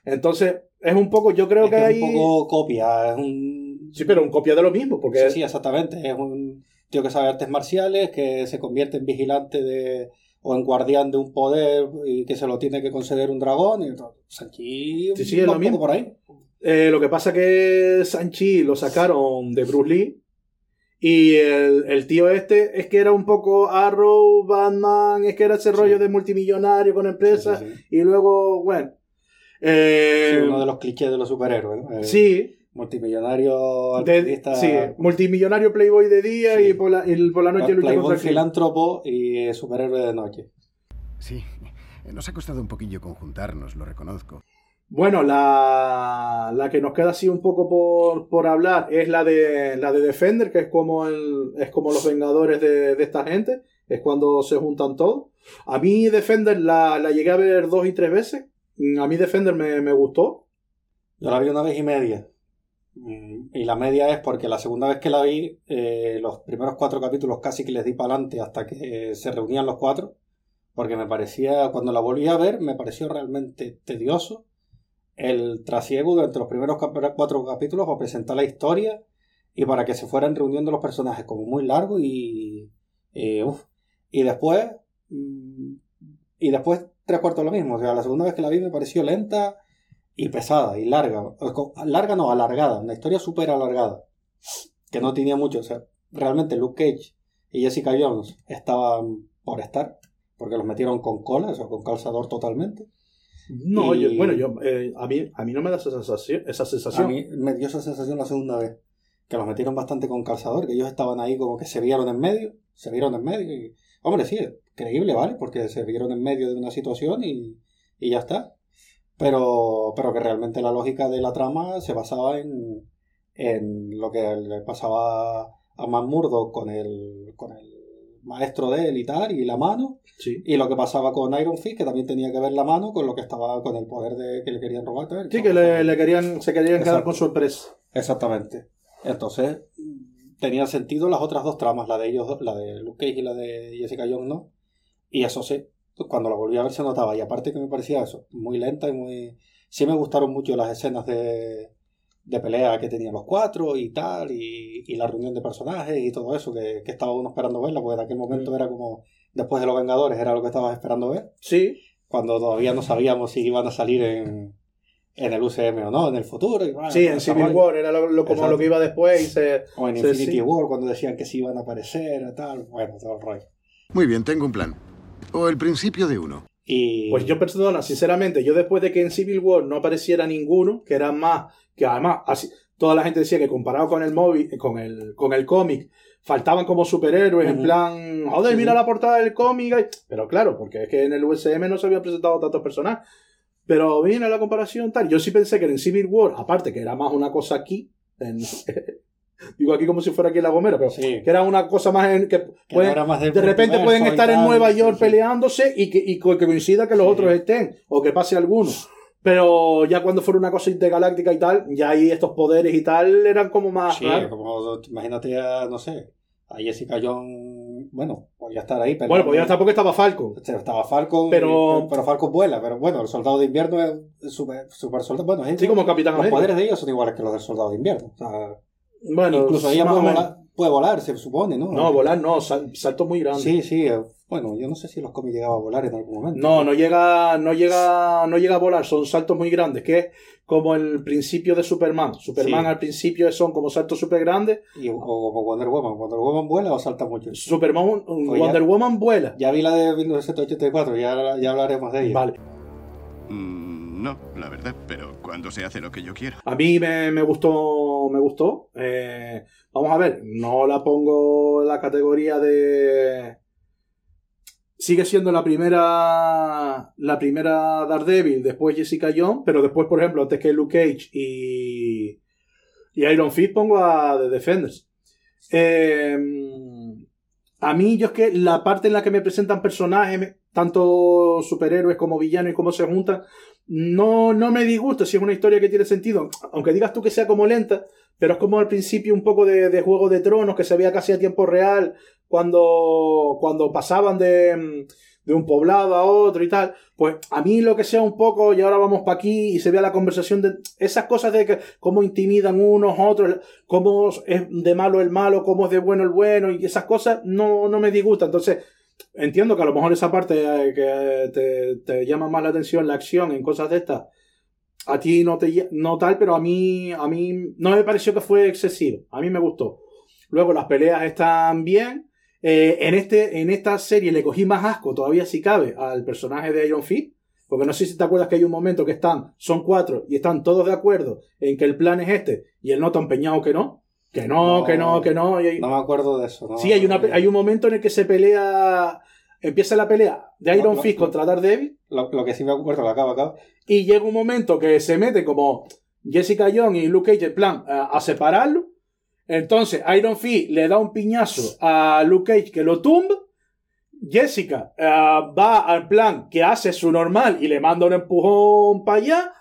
Entonces, es un poco, yo creo Es que, que hay... es un poco copia, es un... Sí, pero un copia de lo mismo, porque... Sí, sí, exactamente. Es un tío que sabe artes marciales, que se convierte en vigilante de o en guardián de un poder y que se lo tiene que conceder un dragón. Y, Sanchi Sí, sí, es lo mismo. por ahí. Eh, lo que pasa que Sanchi lo sacaron de Bruce Lee. Y el, el tío este es que era un poco Arrow, Batman, es que era ese rollo de multimillonario con empresas. Sí. Y luego, bueno. Eh, Sí, uno de los clichés de los superhéroes. ¿no? Eh, sí, Multimillonario, de- altruista, sí, multimillonario Playboy de día Sí. y, por la, y por la noche lucha playboy contra el filántropo y eh, superhéroe de noche. Sí, nos ha costado un poquillo conjuntarnos, lo reconozco. Bueno, la, la que nos queda así un poco por, por hablar es la de la de Defender, que es como el, es como los Vengadores de, de esta gente, es cuando se juntan todos. A mí Defender la, la llegué a ver dos y tres veces. Mm, A mí Defender me, me gustó. Yo la vi una vez y media. Mm, Y la media es porque la segunda vez que la vi, eh, los primeros cuatro capítulos casi que les di para adelante hasta que se reunían los cuatro. Porque me parecía, cuando la volví a ver, me pareció realmente tedioso el trasiego durante los primeros cuatro capítulos para presentar la historia y para que se fueran reuniendo los personajes como muy largo y. eh. Y después. mm, Y después tres cuartos lo mismo. O sea, la segunda vez que la vi me pareció lenta y pesada y larga. Larga no, alargada. Una historia súper alargada. Que no tenía mucho. O sea, realmente Luke Cage y Jessica Jones estaban por estar. Porque los metieron con cola, o sea, con calzador totalmente. No, Y- yo- bueno, yo, eh, a, mí, a mí no me da esa sensación. Esa sensación. A mí me dio esa sensación la segunda vez. Que los metieron bastante con calzador, que ellos estaban ahí como que se vieron en medio. Se vieron en medio y... Hombre, sí, creíble, ¿vale? Porque se vieron en medio de una situación y, y ya está. Pero, pero que realmente la lógica de la trama se basaba en, en lo que le pasaba a Matt Murdock con el, con el maestro de él y tal, y la mano. Sí. Y lo que pasaba con Iron Fist, que también tenía que ver la mano con lo que estaba con el poder de, que le querían robar. Sí, que le, le querían, se querían quedar con su empresa. Exactamente. Entonces, tenían sentido las otras dos tramas, la de ellos, dos- la de Luke Cage y la de Jessica Jones, ¿no? Y eso sí, cuando la volví a ver se notaba. Y aparte que me parecía eso, muy lenta y muy... Sí me gustaron mucho las escenas de, de pelea que tenían los cuatro y tal, y, y la reunión de personajes y todo eso, que, que estaba uno esperando verla, porque en aquel momento era como, después de Los Vengadores, era lo que estabas esperando ver. Sí. Cuando todavía no sabíamos si iban a salir en, en el UCM o no, en el futuro. y, bueno, Sí, en Civil. War era lo, lo- como Exacto. lo que iba después y se. O en se- Infinity sí. War, cuando decían que sí iban a aparecer y tal. Bueno, todo el rollo. Muy bien, tengo un plan. O el principio de uno. Y... Pues yo, perdona, sinceramente, yo después de que en Civil War no apareciera ninguno, que eran más, que además, así, toda la gente decía que comparado con el móvil, con el, con el cómic, faltaban como superhéroes, en plan, joder, Sí, mira la portada del cómic. ay". Pero claro, porque es que en el USM no se habían presentado tantos personajes. Pero viene la comparación tal. Yo sí pensé que en Civil War, aparte que era más una cosa aquí, en- digo aquí como si fuera aquí en La Gomera, pero Sí. que era una cosa más en, que, Que pueden- más del de repente pueden estar en Nueva York sí. peleándose y que, y que coincida que los otros estén, o que pase alguno. Pero ya cuando fuera una cosa intergaláctica y tal, ya ahí estos poderes y tal eran como más. Sí, raros. como imagínate a, no sé, a Jessica Jones, bueno, podía estar ahí. Bueno, podía estar porque estaba Falcon. Estaba Falcon, Pero- y- pero Falcon vuela, pero bueno, el soldado de invierno es super, super soldado. Bueno, es- Sí, como Capitán los América. poderes de ellos son iguales que los del soldado de invierno. O sea, Bueno, incluso ella puede volar, puede volar, se supone, ¿no? No, volar no, sal- salto muy grande. Sí, sí, eh, bueno, yo no sé si los cómics llegaba a volar en algún momento. No, no llega, no llega, no llega a volar, son saltos muy grandes, que es como el principio de Superman. Superman Sí. al principio son como saltos súper grandes. Y, o como Wonder Woman. Wonder Woman vuela o salta mucho. Superman, Pues Wonder ya- Woman vuela. Ya vi la de 1984, ya, ya hablaremos de ella. Vale. Mm, no, la verdad, pero cuando se hace lo que yo quiero. A mí me, me gustó, me gustó. Eh, vamos a ver, no la pongo en la categoría de. Sigue siendo la primera, la primera Daredevil, después Jessica Jones, pero después, por ejemplo, antes que Luke Cage y, y Iron Fist pongo a The Defenders. Eh, a mí, yo es que la parte en la que me presentan personajes, tanto superhéroes como villanos y cómo se juntan, no, no me disgusta si es una historia que tiene sentido. Aunque digas tú que sea como lenta, pero es como al principio un poco de, de Juego de Tronos, que se veía casi a tiempo real, cuando, cuando pasaban de, de un poblado a otro y tal. Pues a mí lo que sea un poco, y ahora vamos para aquí y se vea la conversación de esas cosas de que cómo intimidan unos otros, cómo es de malo el malo, cómo es de bueno el bueno, y esas cosas no, no me disgustan. Entonces, entiendo que a lo mejor esa parte eh, que te, te llama más la atención, la acción en cosas de estas, a ti no te no tal, pero a mí, a mí no me pareció que fue excesivo. A mí me gustó. Luego las peleas están bien. Eh, en, este, en esta serie le cogí más asco, todavía si cabe, al personaje de Iron Fist. Porque no sé si te acuerdas que hay un momento que están, son cuatro, y están todos de acuerdo en que el plan es este, y él no está empeñado que no. Que no, No, que no, que no. y hay- No me acuerdo de eso. ¿no? Sí, hay, una, hay un momento en el que se pelea. Empieza la pelea de Iron Fist contra Daredevil. Lo, lo que sí me acuerdo, lo acabo, acabo. Y llega un momento que se mete como Jessica Jones y Luke Cage en plan a, a separarlo. Entonces Iron Fist le da un piñazo a Luke Cage que lo tumba. Jessica eh, va al plan que hace su normal y le manda un empujón para allá.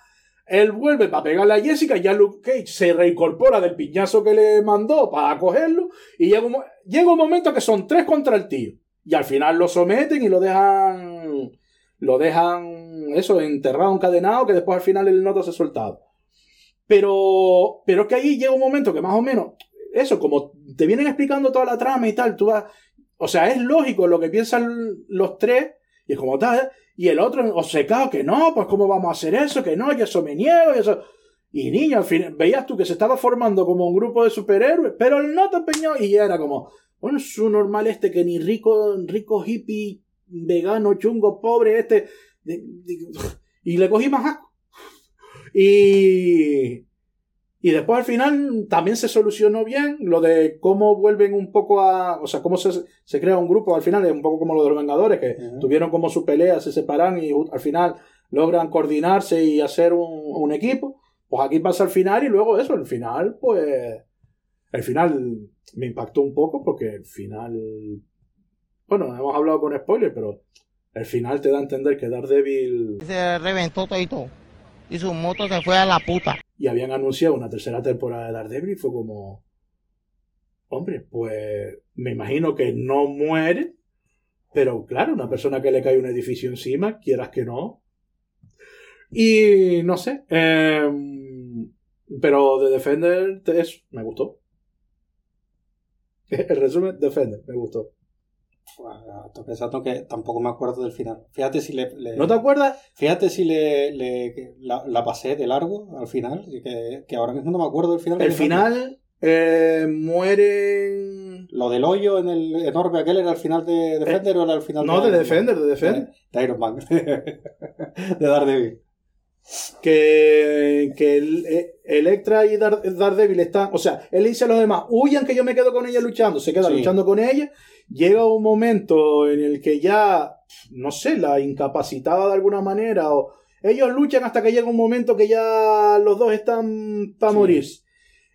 Él vuelve para pegarle a Jessica y ya Luke Cage se reincorpora del piñazo que le mandó para cogerlo. Y llega un, llega un momento que son tres contra el tío. Y al final lo someten y lo dejan. Lo dejan, eso, enterrado, encadenado, que después al final el noto se ha soltado. Pero, pero es que ahí llega un momento que más o menos, eso, como te vienen explicando toda la trama y tal, tú vas. O sea, es lógico lo que piensan los tres, y es como tal, y el otro obcecado que no, pues cómo vamos a hacer eso, que no, y eso me niego, y eso. Y niño, al fin, veías tú que se estaba formando como un grupo de superhéroes, pero el no te empeñó y era como, bueno, es un normal este que ni rico, rico hippie, vegano, chungo, pobre, este. y le cogí más asco. Y. Y después al final también se solucionó bien lo de cómo vuelven un poco a. O sea, cómo se, se crea un grupo al final, es un poco como lo de los Vengadores, que tuvieron como su pelea, se separan y al final logran coordinarse y hacer un, un equipo. Pues aquí pasa al final y luego eso, el final, pues. El final me impactó un poco porque el final. Bueno, hemos hablado con spoilers, pero el final te da a entender que Daredevil. Se reventó todo y su moto se fue a la puta. Y habían anunciado una tercera temporada de Daredevil y fue como, hombre, pues me imagino que no muere, pero claro, una persona que le cae un edificio encima, quieras que no. Y no sé, em, pero de Defender, eso, me gustó. El resumen, Defender, me gustó. Estoy pensando que tampoco me acuerdo del final. Fíjate si le. le- ¿No te acuerdas? Fíjate si le, la, la pasé de largo al final, que, que ahora mismo no me acuerdo del final. de El final eh, mueren... Lo del hoyo en el enorme aquel era al final de Defender o era al final Eh, No, de Man? Defender, de Defender. De Iron Man. de Daredevil. que, que el- eh, Electra y Dar- Daredevil están, o sea, él dice a los demás, huyan que yo me quedo con ella luchando, se queda Sí. luchando con ella, llega un momento en el que ya, no sé, la incapacitaba de alguna manera, o ellos luchan hasta que llega un momento que ya los dos están para Sí. morir.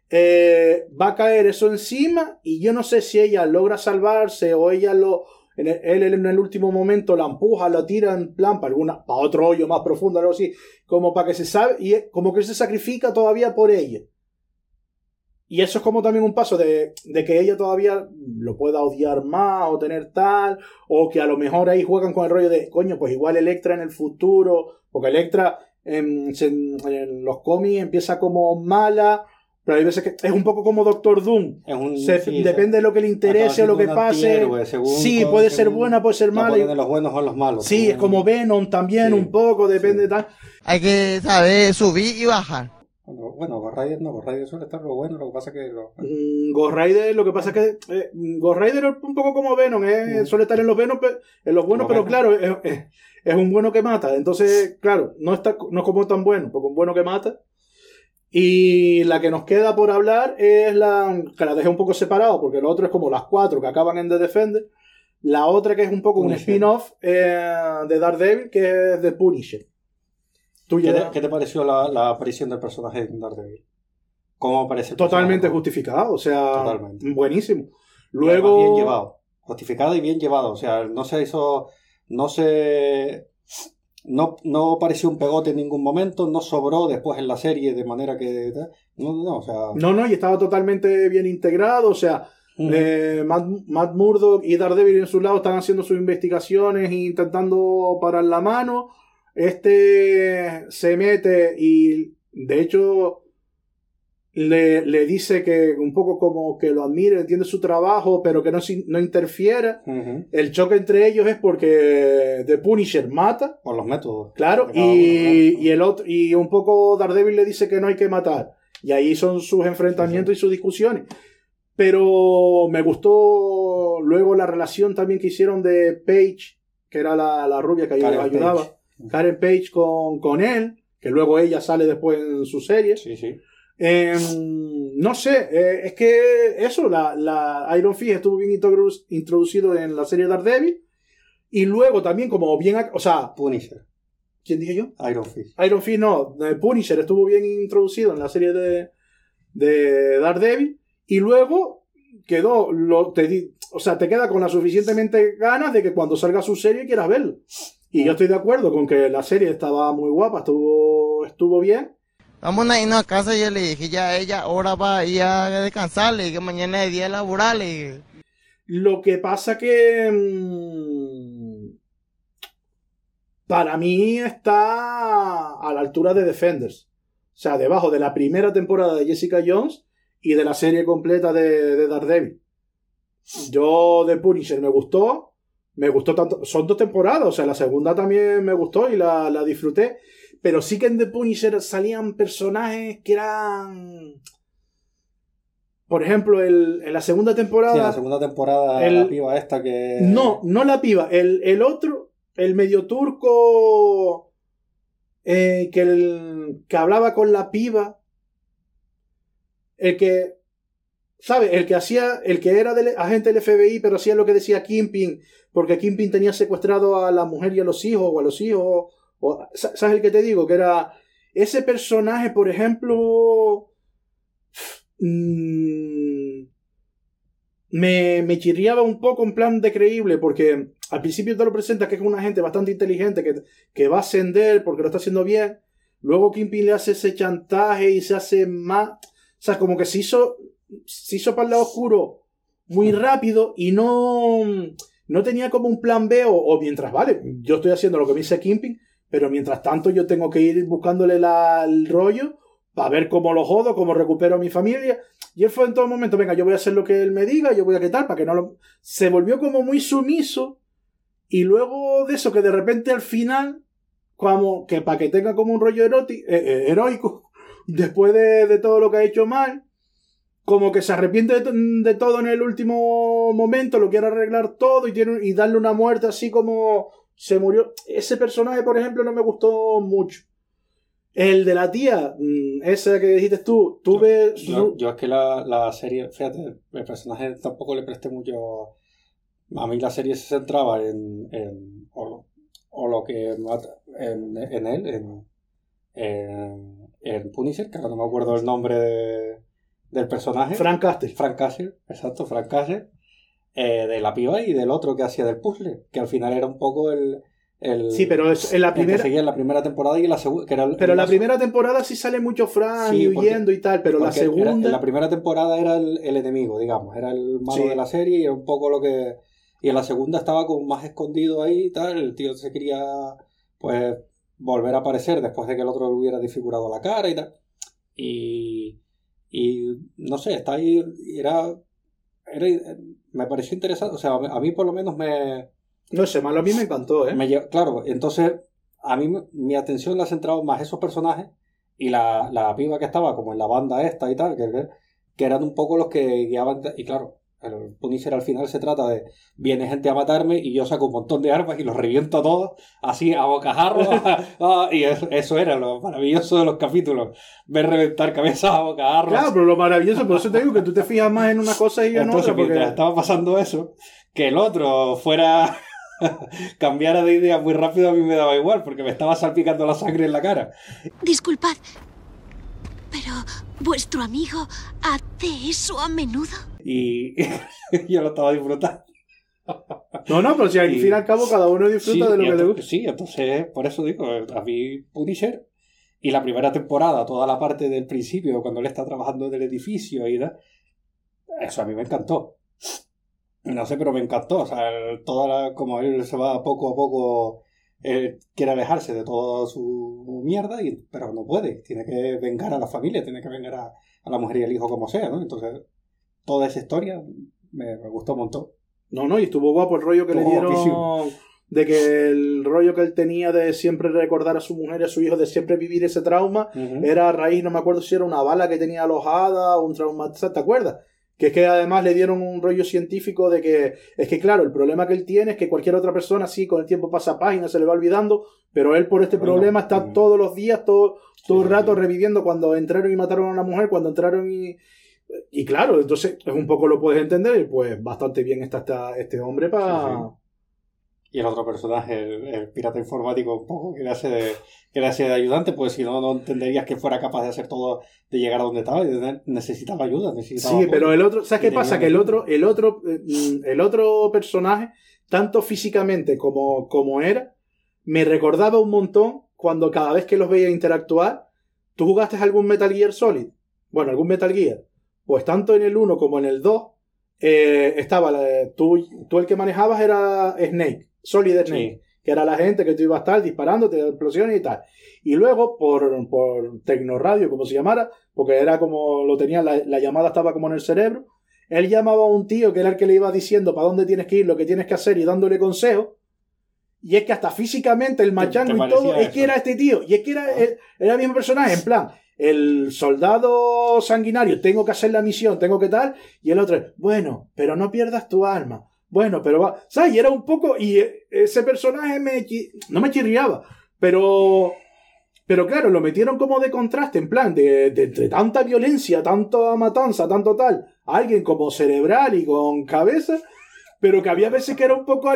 Eh, va a caer eso encima y yo no sé si ella logra salvarse o ella lo en el- él en el último momento la empuja, la tira en plan para alguna, para otro hoyo más profundo, algo así, como para que se sabe, y como que se sacrifica todavía por ella. Y eso es como también un paso de, de que ella todavía lo pueda odiar más o tener tal, o que a lo mejor ahí juegan con el rollo de, coño, pues igual Electra en el futuro, porque Electra en, los cómics empieza como mala, pero hay veces que es un poco como Doctor Doom. Es un- Se- sí, depende de lo que le interese o lo que pase. sí, con- puede ser buena, puede ser la mala. de los buenos o los malos. Sí, es como Venom también, un poco, depende de tal. Hay que saber subir y bajar. Bueno, Ghost Rider no, Ghost Rider suele estar lo bueno, lo que pasa que... Lo... Mm, Ghost Rider, lo que pasa es que eh, Ghost Rider es un poco como Venom, eh, suele estar en los Venom, en los buenos, pero Venom. claro, es, es- es un bueno que mata. Entonces, claro, no está no es como tan bueno, porque un bueno que mata. Y la que nos queda por hablar es la que la dejé un poco separado, porque lo otro es como las cuatro que acaban en The Defender. La otra que es un poco un spin-off eh, de Daredevil, que es The Punisher. Tú ¿Qué, te, qué te pareció la, la aparición del personaje de Daredevil? ¿Cómo aparece Totalmente justificado, o sea, Totalmente. buenísimo. Luego, bien llevado. Justificado y bien llevado. O sea, no se hizo. No se. No, no pareció un pegote en ningún momento, no sobró después en la serie de manera que. No, no, no, o sea. No, no, y estaba totalmente bien integrado. O sea, eh, Matt, Matt Murdock y Daredevil en su lado están haciendo sus investigaciones e intentando parar la mano. Este se mete y, de hecho, le, le dice que un poco como que lo admire, entiende su trabajo, pero que no, no interfiera. El choque entre ellos es porque The Punisher mata. Por los métodos. Claro, y, y el otro, y un poco Daredevil le dice que no hay que matar. Y ahí son sus enfrentamientos y sus discusiones. Pero me gustó luego la relación también que hicieron de Paige, que era la, la rubia que Karen ayudaba. Page. Karen Page con, con él, que luego ella sale después en su serie. Sí, sí. Em, no sé, eh, es que eso, la, la Iron Fist estuvo bien introdu- introducido en la serie Daredevil. Y luego también, como bien, o sea, Punisher. ¿quién dije yo? Iron Fist. Iron Fist no, eh, Punisher estuvo bien introducido en la serie de, de Daredevil y luego quedó, lo, te o sea, te queda con la suficientemente ganas de que cuando salga su serie quieras verlo. Y yo estoy de acuerdo con que la serie estaba muy guapa, estuvo, estuvo bien. Vamos a irnos a casa y yo le dije ya a ella, ahora va a ir a descansar, le dije mañana es día laboral. Lo que pasa que mm, para mí está a la altura de Defenders. O sea, debajo de la primera temporada de Jessica Jones y de la serie completa de, de Daredevil. Yo de Punisher me gustó. Me gustó tanto. Son dos temporadas. O sea, la segunda también me gustó y la, la disfruté. Pero sí que en The Punisher salían personajes que eran. Por ejemplo, el- en la segunda temporada. Sí, en la segunda temporada, el- la piba esta que. No, no la piba. El, el otro, el medio turco eh, que, el- que hablaba con la piba. El que, ¿sabes? El que hacía, el que era agente del FBI, pero hacía lo que decía Kimping, porque Kimping tenía secuestrado a la mujer y a los hijos, o a los hijos. o- ¿Sabes el que te digo? Que era ese personaje, por ejemplo. mm, me, me chirriaba un poco en plan de creíble, porque al principio te lo presenta que es una gente bastante inteligente, que, que va a ascender porque lo está haciendo bien. Luego Kimping le hace ese chantaje y se hace más. O sea, como que se hizo, se hizo para el lado oscuro muy rápido y no, no tenía como un plan B o, mientras, vale, yo estoy haciendo lo que me dice Kimping, pero mientras tanto yo tengo que ir buscándole la- el rollo para ver cómo lo jodo, cómo recupero a mi familia. Y él fue en todo momento, venga, yo voy a hacer lo que él me diga, yo voy a qué tal, para que no lo... Se volvió como muy sumiso y luego de eso que de repente al final, como que para que tenga como un rollo eh, eh, heroico, después de, de todo lo que ha hecho mal, como que se arrepiente de, to- de todo en el último momento, lo quiere arreglar todo y, tiene, y darle una muerte así como se murió. Ese personaje, por ejemplo, no me gustó mucho. El de la tía, mm, esa que dijiste tú, tuve... Yo, yo es que la, la serie, fíjate, el personaje tampoco le presté mucho. A mí la serie se centraba en. en o, lo, o lo que mata en, en él, en, en, en Punisher, que ahora no me acuerdo el nombre de- del personaje. Frank Castle. Frank Castle, exacto, Frank Castle. eh, de la piba y del otro que hacía del puzzle, que al final era un poco el... el Sí, pero es- en la el que primera- seguía en la primera temporada y en la segunda... Pero el la más- primera temporada sí sale mucho Fran Sí, y porque- huyendo y tal, pero la porque era- segunda... en la primera temporada era el, el enemigo, digamos, era el malo Sí. de la serie y era un poco lo que... Y en la segunda estaba como más escondido ahí y tal, el tío se quería pues volver a aparecer después de que el otro le hubiera desfigurado la cara y tal. Y, y no sé, está ahí, era, era- me pareció interesante, o sea, a mí por lo menos me... No sé, malo a mí me encantó, ¿eh? me claro, entonces a mí mi atención la ha centrado más esos personajes y la, la piba que estaba como en la banda esta y tal, que eran un poco los que guiaban, y claro, el Punisher al final se trata de viene gente a matarme y yo saco un montón de armas y los reviento a todos así a bocajarro Ah, y eso, era lo maravilloso de los capítulos ver reventar cabezas a bocajarro Claro, pero lo maravilloso, por eso te digo que tú te fijas más en una cosa y en entonces otra, porque... mientras estaba pasando eso que el otro fuera cambiara de idea muy rápido a mí me daba igual porque me estaba salpicando la sangre en la cara. Disculpad, pero ¿vuestro amigo hace eso a menudo? y yo lo estaba disfrutando No, no, pero si al Y- fin y al cabo cada uno disfruta Sí, de lo que le gusta. Sí, entonces, por eso digo, a mí Punisher y la primera temporada, toda la parte del principio, cuando él está trabajando en el edificio y da, eso a mí me encantó. No sé, pero me encantó. O sea, toda la, como él se va poco a poco, eh, quiere alejarse de toda su mierda, y, pero no puede. Tiene que vengar a la familia, tiene que vengar a, a la mujer y al hijo como sea, ¿no? Entonces, toda esa historia me, me gustó un montón. No, no, y estuvo guapo el rollo que le Estuvo dieron guapísimo. de que el rollo que él tenía de siempre recordar a su mujer y a su hijo, de siempre vivir ese trauma, era a raíz, no me acuerdo si era una bala que tenía alojada, un trauma, ¿te acuerdas? Que es que además le dieron un rollo científico de que, es que claro, el problema que él tiene es que cualquier otra persona sí, con el tiempo pasa página, se le va olvidando, pero él por este Bueno, problema está todos los días, todo, todo el rato reviviendo cuando entraron y mataron a una mujer, cuando entraron y... Y claro, entonces es un poco lo puedes entender, y pues bastante bien está este hombre para... Sí. Y el otro personaje, el, el pirata informático, un poco, que le hace de, que le hace de ayudante, pues si no, no entenderías que fuera capaz de hacer todo, de llegar a donde estaba, necesitaba ayuda, necesitaba Sí, apoyo. pero el otro, ¿sabes qué pasa? Que el otro, el otro, mm, el otro personaje, tanto físicamente como, como era, me recordaba un montón cuando cada vez que los veía interactuar, ¿tú jugaste algún Metal Gear Solid? Bueno, algún Metal Gear. Pues tanto en el 1 como en el 2, eh, estaba, la- tú, tú el que manejabas era Snake, Solid Snake, que era la gente que tú ibas a estar disparando, te explosiones y tal. Y luego, por, por Tecnoradio, como se llamara, porque era como lo tenía, la, la llamada estaba como en el cerebro, él llamaba a un tío que era el que le iba diciendo para dónde tienes que ir, lo que tienes que hacer y dándole consejos. Y es que hasta físicamente el machango y todo, es eso. que era este tío. Y es que era el, era el mismo personaje, en plan, el soldado sanguinario, tengo que hacer la misión, tengo que tal, y el otro, bueno, pero no pierdas tu alma. Bueno, pero va, ¿sabes? Y era un poco, y eh, ese personaje me, no me chirriaba, pero, pero claro, lo metieron como de contraste, en plan, de, de, de tanta violencia, tanta matanza, tanto tal, alguien como cerebral y con cabeza, pero que había veces que era un poco,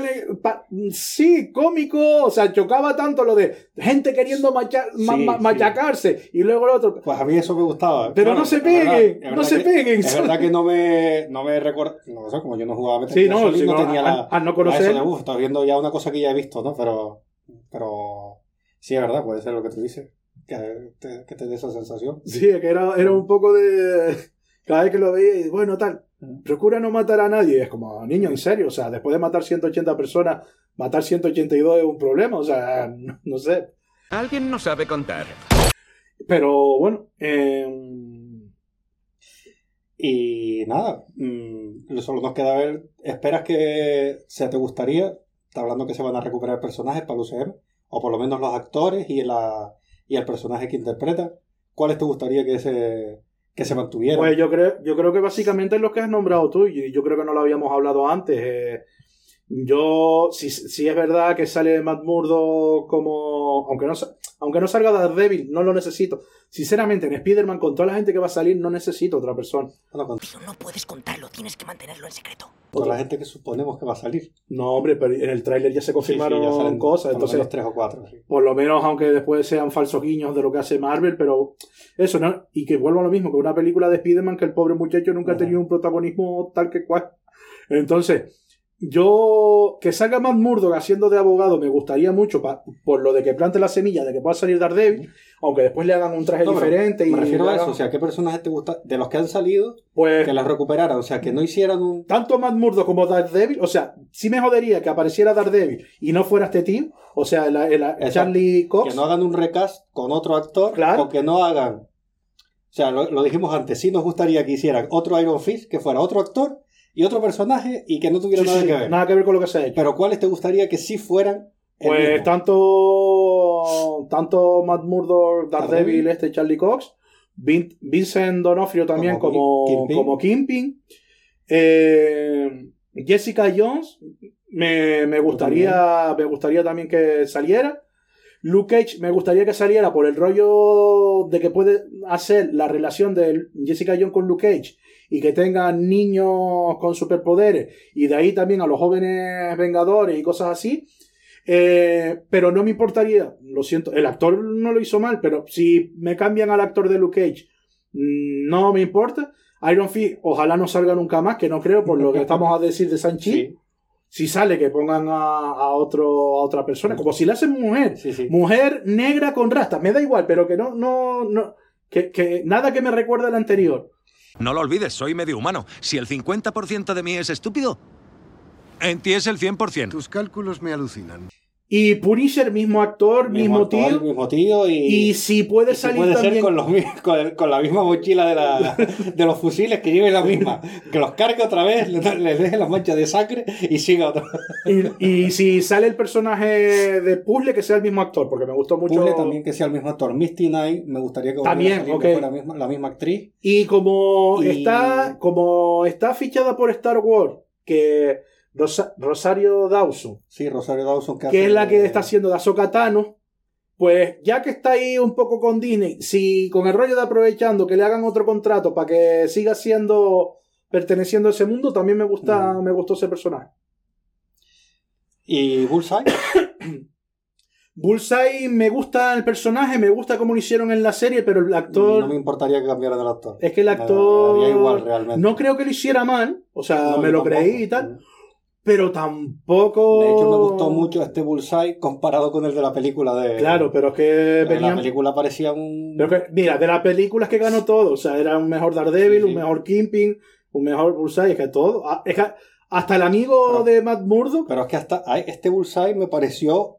sí, cómico, o sea, chocaba tanto lo de gente queriendo macha- ma- Sí, ma- sí. machacarse, y luego el otro, Pues a mí eso me gustaba. Pero no se peguen, no se que- peguen. Es verdad que no me, no me recuerda. No sé, como yo no jugaba a Sí, no, no no, tenía al- la. al no la conocer- eso de, "Uf, estás viendo ya una cosa que ya he visto, ¿no? Pero. Pero. Sí, es verdad, puede ser lo que tú dices. Que te, que te dé esa sensación. Sí, que era, era un poco de. Cada vez que lo veía, y bueno, tal. Procura no matar a nadie. Y es como, niño, en serio. O sea, después de matar 180 personas, matar 182 es un problema. O sea, no, no sé. Alguien no sabe contar. Pero bueno, eh, Y nada, mm, solo nos queda ver. ¿Esperas que se te gustaría? Está hablando que se van a recuperar personajes para el UCM, o por lo menos los actores y, la, y el personaje que interpreta. ¿Cuáles te gustaría que se, que se mantuvieran? pues yo creo, yo creo que básicamente es lo que has nombrado tú. Y yo creo que no lo habíamos hablado antes. eh, yo, si, si es verdad que sale Matt Murdo como. Aunque no, aunque no salga Daredevil, no lo necesito. Sinceramente, en Spider-Man, con toda la gente que va a salir, no necesito otra persona. Pero no puedes contarlo, tienes que mantenerlo en secreto. Con la gente que suponemos que va a salir. No, hombre, pero en el tráiler ya se confirmaron Sí, sí, ya salen cosas. por lo Entonces, menos tres o cuatro. sí. por lo menos, aunque después sean falsos guiños de lo que hace Marvel, pero eso, ¿no? Y que vuelva a lo mismo que una película de Spider-Man que el pobre muchacho nunca ha tenido un protagonismo tal que cual. Entonces, yo que salga Matt Murdock haciendo de abogado me gustaría mucho pa- por lo de que plante la semilla de que pueda salir Daredevil, aunque después le hagan un traje No, diferente y me refiero a eso, hagan- o sea, ¿qué personajes te gusta de los que han salido pues que las recuperaran? O sea, que no hicieran un... tanto Matt Murdock como Daredevil, o sea, sí me jodería que apareciera Daredevil y no fuera este tío, o sea, el, Exacto. Charlie Cox. Que no hagan un recast con otro actor Claro. o que no hagan... O sea, lo, lo dijimos antes, sí nos gustaría que hicieran otro Iron Fist, que fuera otro actor y otro personaje y que no tuviera Sí, nada sí, que ver. nada que ver con lo que se ha hecho. Pero ¿cuáles te gustaría que sí fueran Pues mismo? tanto, tanto Matt Murdock, Daredevil, este Charlie Cox, Vin- Vincent Donofrio también Como como, Kingpin. como Kingpin, eh, Jessica Jones, me, me gustaría, me gustaría también que saliera. Luke Cage me gustaría que saliera por el rollo de que puede hacer la relación de Jessica Jones con Luke Cage y que tengan niños con superpoderes y de ahí también a los jóvenes vengadores y cosas así. Eh, pero no me importaría, lo siento, el actor no lo hizo mal, pero si me cambian al actor de Luke Cage, mm, no me importa. Iron Fist, ojalá no salga nunca más, que no creo, por lo que estamos a decir de Sanchi. Si sale, que pongan a, a otro, a otra persona, como si la hacen mujer. Mujer negra con rastas, me da igual, pero que no, no, no, que, que nada que me recuerde al anterior. No lo olvides, soy medio humano. Si el 50% de mí es estúpido, en ti es el 100%. Tus cálculos me alucinan. Y Punisher, mismo actor, mismo, actor, tío. mismo tío y, Y si puede y si salir puede ser también. con, los, mi- con, la misma mochila de, la, de los fusiles que lleve la misma. Que los cargue otra vez, le, le deje las manchas de sangre y siga otra vez. Y, y si sale el personaje de Puzzle, que sea el mismo actor, porque me gustó mucho. Puzzle también que sea el mismo actor. Misty Knight, me gustaría que También, a salir, fuera la misma, la misma actriz. Y como está como está fichada por Star Wars, que Rosa- Rosario Dawson, Sí, Rosario Dawson. Que, es la que está haciendo de Ahsoka Tano, pues ya que está ahí un poco con Disney, si con el rollo de aprovechando que le hagan otro contrato para que siga siendo perteneciendo a ese mundo, también me gusta, me gustó ese personaje. Y Bullseye. Bullseye me gusta el personaje, me gusta cómo lo hicieron en la serie, pero el actor No me importaría que cambiaran del actor. Es que el actor. me igual, realmente. No creo que lo hiciera mal. O sea, No, me lo tampoco. creí y tal. Pero tampoco. De hecho, me gustó mucho este Bullseye comparado con el de la película de. Claro, pero es que en venían. la película parecía un. pero que, mira, de las películas que ganó todo. O sea, era un mejor Daredevil, Sí, sí. un mejor Kingpin, un mejor Bullseye. Es que todo. ah, Es que hasta el amigo de Matt Murdock. Pero es que hasta este Bullseye me pareció.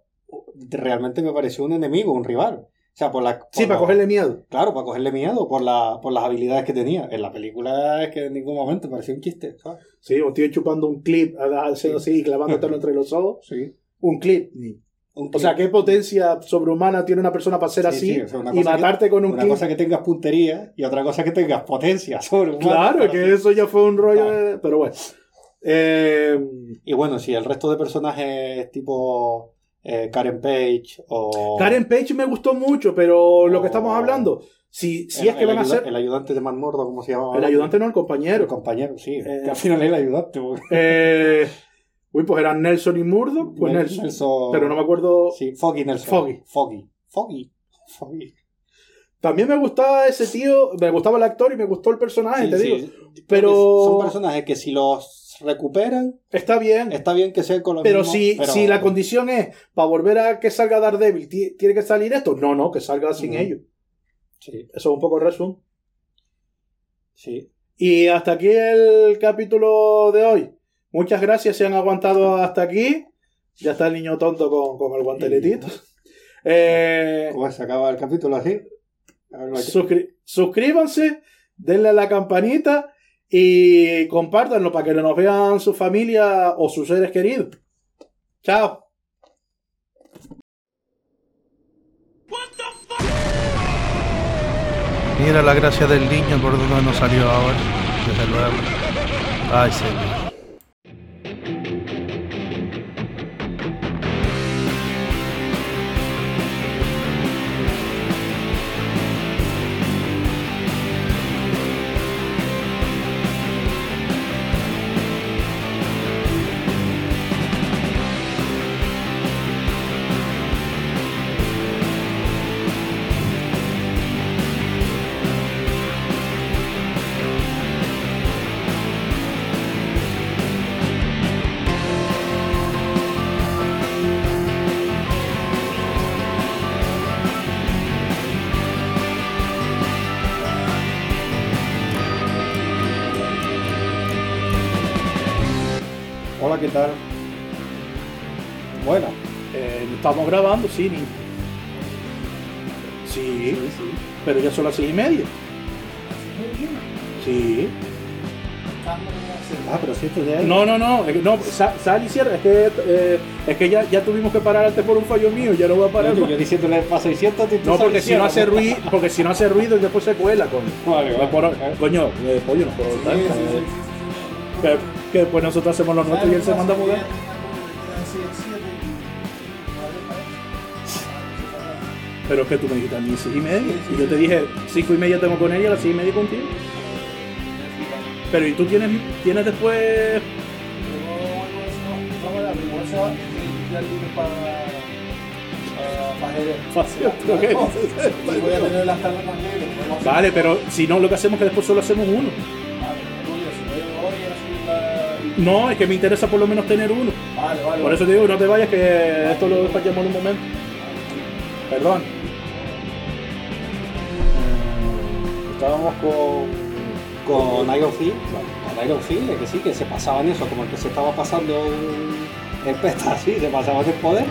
Realmente me pareció un enemigo, un rival. O sea, por la. por Sí, para cogerle miedo. Claro, para cogerle miedo por, la, por las habilidades que tenía. En la película es que en ningún momento parecía un chiste, ¿sabes? Sí, un tío chupando un clip, haciendo así y clavándotelo entre los ojos. Sí. Un clip. Un O sea, qué potencia sobrehumana tiene una persona para ser Sí, así sí, o sea, una y que- matarte con un Una clip. cosa que tengas puntería y otra cosa que tengas potencia sobre Claro, que eso ya fue un rollo de... Pero bueno. Eh, Y bueno, si el resto de personajes tipo eh, Karen Page o. Karen Page me gustó mucho, pero lo que estamos hablando, si, si el, es que van a ser... El ayudante de Man Mordo, ¿cómo se llama? El ayudante no, el compañero. El compañero, sí. Eh, que al final es el ayudante. porque- Eh, uy, pues eran Nelson y Murdoch. Pues Nel- Nelson. Nelson- Pero no me acuerdo... Sí, Foggy Nelson. Foggy. Foggy. Foggy. Foggy. También me gustaba ese tío, me gustaba el actor y me gustó el personaje, Sí, te sí. digo. Pero Son personajes que si los recuperan, está bien. está bien que sean con los Pero mismos, si, pero- si la condición es para volver a que salga Daredevil, ti- ¿tiene que salir esto? No, no, que salga sin ellos. Sí, Eso es un poco el resumen. sí. Y hasta aquí el capítulo de hoy. Muchas gracias si han aguantado hasta aquí. Ya está el niño tonto con, con el guanteletito. Eh, ¿Cómo se acaba el capítulo así? Suscri- suscríbanse, denle a la campanita y compártanlo para que nos vean su familia o sus seres queridos. Chao. Mira la gracia del niño por donde nos salió ahora. Desde luego. Ay, señor. ¿Qué tal? Bueno, Eh, estamos grabando, sí, ni- Sí, pero ya son las seis y media. Sí. ah, pero si esto ya es... No, no, no, no, sa- sal y cierra, es que, eh, es que ya, ya tuvimos que parar antes por un fallo mío, ya no voy a parar. Yo, más. yo diciéndole paso y siéntate y tú No, sales porque y si no hace ruido, porque si no hace ruido después se cuela, coño. Vale. No coño, eh, pollo no puedo. Que, después nosotros hacemos lo nuestro y él se manda a mudar. Pero es que tú me dijiste a mí seis y media. Y yo te dije, cinco y media tengo con ella, a las seis y media contigo. Pero y tú tienes, tienes después. Vale, pero si no, lo que hacemos es que después solo hacemos uno. No, es que me interesa por lo menos tener uno. Vale, vale. Por eso te digo, no te vayas, que esto lo despachamos en un momento. Perdón. Estábamos con con Iron Fee, con Iron Fee, que sí, que se pasaban eso, como el que se estaba pasando un- el pesta así, se pasaban el poder.